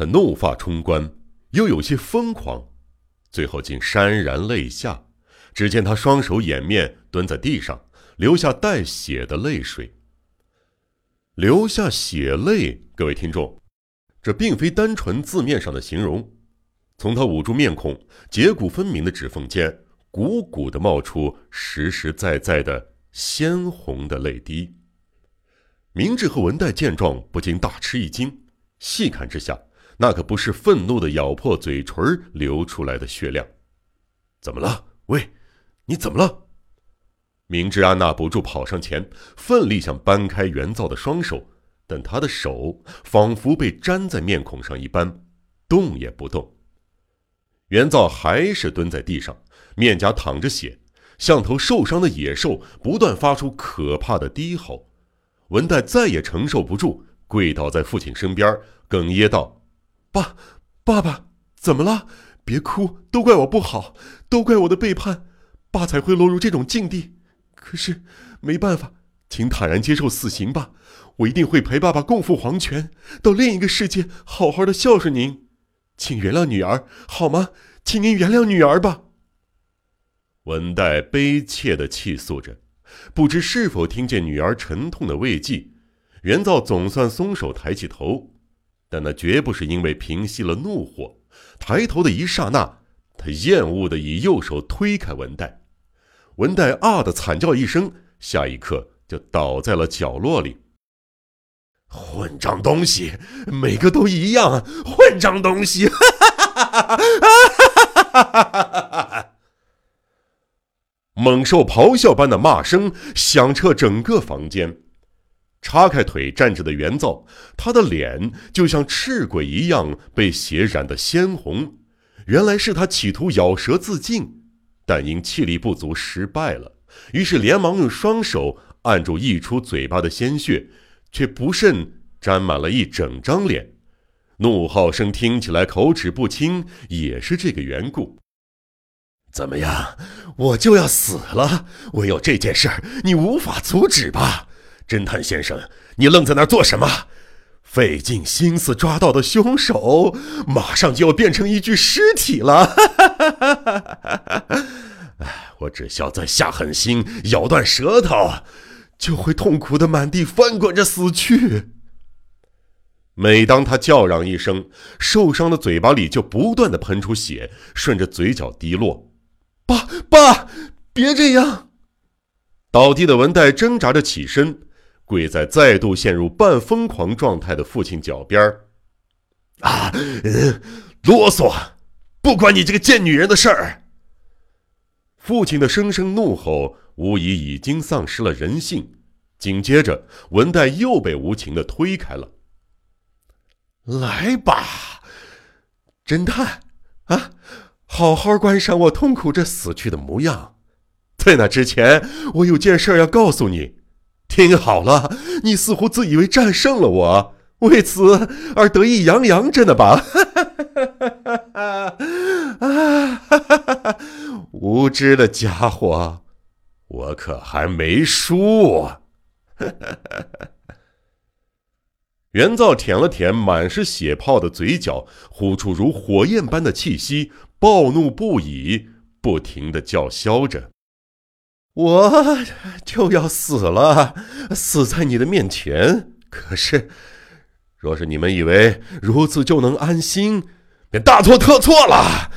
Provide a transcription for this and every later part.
他怒发冲冠，又有些疯狂，最后竟潸然泪下。只见他双手掩面蹲在地上，流下带血的泪水。流下血泪，各位听众，这并非单纯字面上的形容。从他捂住面孔、节骨分明的指缝间，汩汩的冒出实实在在的鲜红的泪滴。明智和文代见状，不禁大吃一惊。细看之下，那可不是愤怒的咬破嘴唇流出来的血量。怎么了？喂，你怎么了？明治按捺不住，跑上前，奋力想掰开袁造的双手，但他的手仿佛被粘在面孔上一般，动也不动。袁造还是蹲在地上，面颊淌着血，像头受伤的野兽，不断发出可怕的低吼。文代再也承受不住，跪倒在父亲身边，哽咽道：“爸，爸爸，怎么了？别哭，都怪我不好，都怪我的背叛，爸才会落入这种境地。可是没办法，请坦然接受死刑吧。我一定会陪爸爸共赴黄泉，到另一个世界好好的孝顺您。请原谅女儿好吗？请您原谅女儿吧。”文代悲切的泣诉着。不知是否听见女儿沉痛的慰藉，袁造总算松手，抬起头，但那绝不是因为平息了怒火。抬头的一刹那，他厌恶的以右手推开文代，文代啊的惨叫一声，下一刻就倒在了角落里。混账东西，每个都一样，混账东西！哈哈哈哈哈哈！猛兽咆哮般的骂声响彻整个房间，叉开腿站着的袁造，他的脸就像赤鬼一样被血染得鲜红。原来是他企图咬舌自尽，但因气力不足失败了，于是连忙用双手按住溢出嘴巴的鲜血，却不慎沾满了一整张脸。怒号声听起来口齿不清，也是这个缘故。怎么样，我就要死了！唯有这件事儿，你无法阻止吧？侦探先生，你愣在那儿做什么？费尽心思抓到的凶手，马上就要变成一具尸体了！哈哈哈哈哈哎，我只需要再下狠心，咬断舌头，就会痛苦的满地翻滚着死去。每当他叫嚷一声，受伤的嘴巴里就不断的喷出血，顺着嘴角滴落。爸爸，别这样！倒地的文代挣扎着起身，跪在再度陷入半疯狂状态的父亲脚边啊，啰嗦！不关你这个贱女人的事儿！父亲的声声怒吼，无疑已经丧失了人性。紧接着，文代又被无情的推开了。来吧，侦探，啊！好好观赏我痛苦着死去的模样，在那之前，我有件事要告诉你。听好了，你似乎自以为战胜了我，为此而得意洋洋着呢吧？啊！无知的家伙，我可还没输。元造舔了舔满是血泡的嘴角，呼出如火焰般的气息。暴怒不已，不停的叫嚣着：“我就要死了，死在你的面前。可是，若是你们以为如此就能安心，便大错特错了。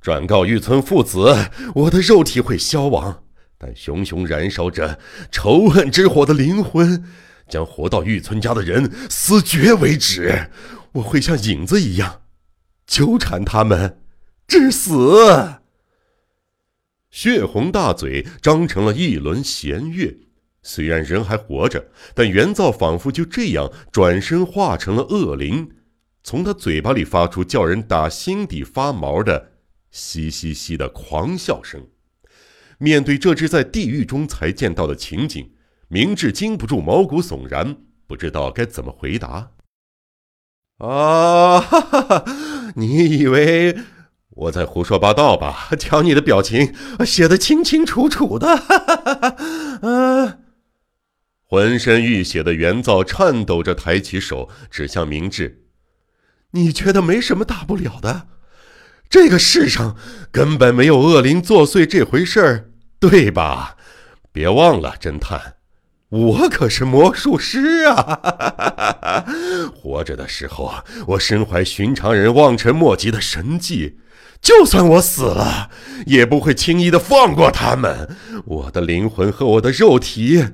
转告玉村父子，我的肉体会消亡，但熊熊燃烧着仇恨之火的灵魂，将活到玉村家的人死绝为止。我会像影子一样，纠缠他们。”致死！血红大嘴张成了一轮弦月。虽然人还活着，但袁造仿佛就这样转身化成了恶灵，从他嘴巴里发出叫人打心底发毛的“嘻嘻嘻”的狂笑声。面对这只在地狱中才见到的情景，明智禁不住毛骨悚然，不知道该怎么回答。啊哈，哈哈，你以为？我在胡说八道吧？瞧你的表情，写得清清楚楚的。啊！浑身浴血的袁造颤抖着抬起手指向明智：“你觉得没什么大不了的？这个世上根本没有恶灵作祟这回事儿，对吧？别忘了，侦探，我可是魔术师啊！活着的时候，我身怀寻常人望尘莫及的神技，就算我死了，也不会轻易的放过他们。我的灵魂和我的肉体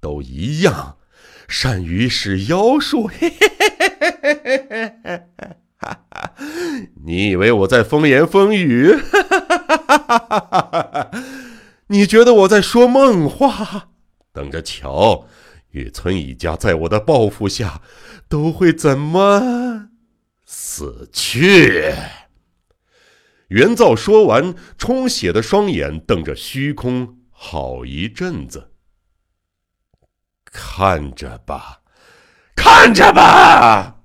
都一样，善于使妖术。你以为我在风言风语？你觉得我在说梦话？等着瞧，雨村一家在我的报复下，都会怎么死去？元造说完，充血的双眼瞪着虚空，好一阵子。看着吧，看着吧。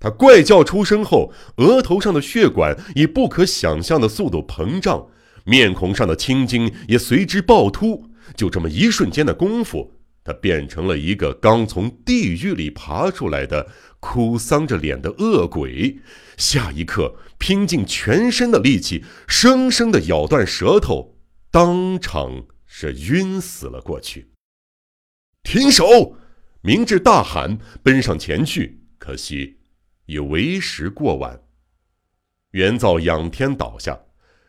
他怪叫出声后，额头上的血管以不可想象的速度膨胀，面孔上的青筋也随之暴突。就这么一瞬间的功夫，他变成了一个刚从地狱里爬出来的哭丧着脸的恶鬼。下一刻，拼尽全身的力气，生生的咬断舌头，当场是晕死了过去。停手！明智大喊，奔上前去，可惜。已为时过晚。元造仰天倒下，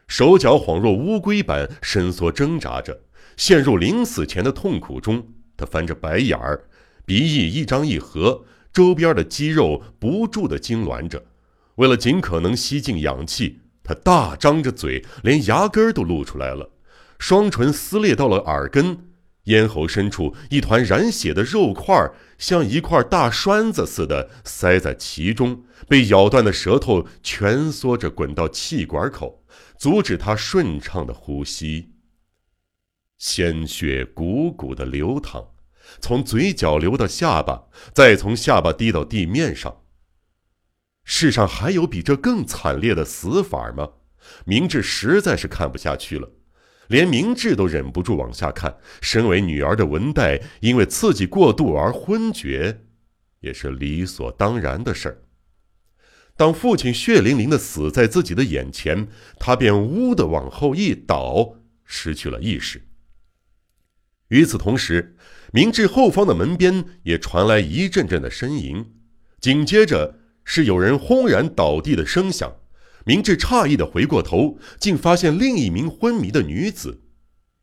手脚恍若乌龟般伸缩挣扎着，陷入临死前的痛苦中。他翻着白眼儿，鼻翼一张一合，周边的肌肉不住地痉挛着。为了尽可能吸进氧气，他大张着嘴，连牙根都露出来了，双唇撕裂到了耳根。咽喉深处一团染血的肉块，像一块大栓子似的塞在其中，被咬断的舌头蜷缩着滚到气管口，阻止他顺畅的呼吸。鲜血汩汩的流淌，从嘴角流到下巴，再从下巴滴到地面上。世上还有比这更惨烈的死法吗？明智实在是看不下去了。连明智都忍不住往下看。身为女儿的文代，因为刺激过度而昏厥，也是理所当然的事儿。当父亲血淋淋的死在自己的眼前，他便呜的往后一倒，失去了意识。与此同时，明智后方的门边也传来一阵阵的呻吟，紧接着是有人轰然倒地的声响。明智诧异的回过头，竟发现另一名昏迷的女子。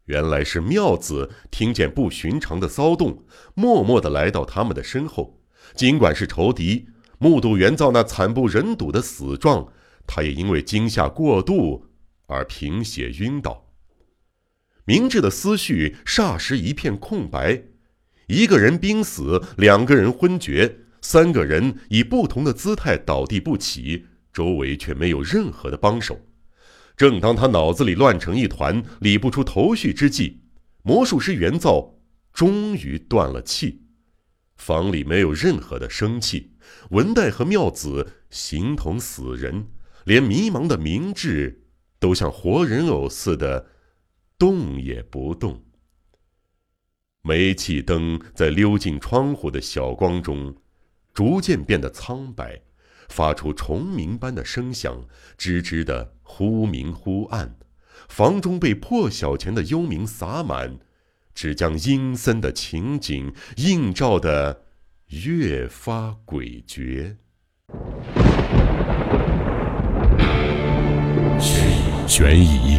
原来是妙子听见不寻常的骚动，默默的来到他们的身后。尽管是仇敌，目睹元造那惨不忍睹的死状，他也因为惊吓过度而贫血晕倒。明智的思绪霎时一片空白。一个人濒死，两个人昏厥，三个人以不同的姿态倒地不起。周围却没有任何的帮手。正当他脑子里乱成一团、理不出头绪之际，魔术师元造终于断了气。房里没有任何的生气，文代和妙子形同死人，连迷茫的明智都像活人偶似的动也不动。煤气灯在溜进窗户的小光中，逐渐变得苍白。发出虫鸣般的声响，吱吱的忽明忽暗，房中被破晓前的幽冥洒满，只将阴森的情景映照的越发诡谲。悬疑、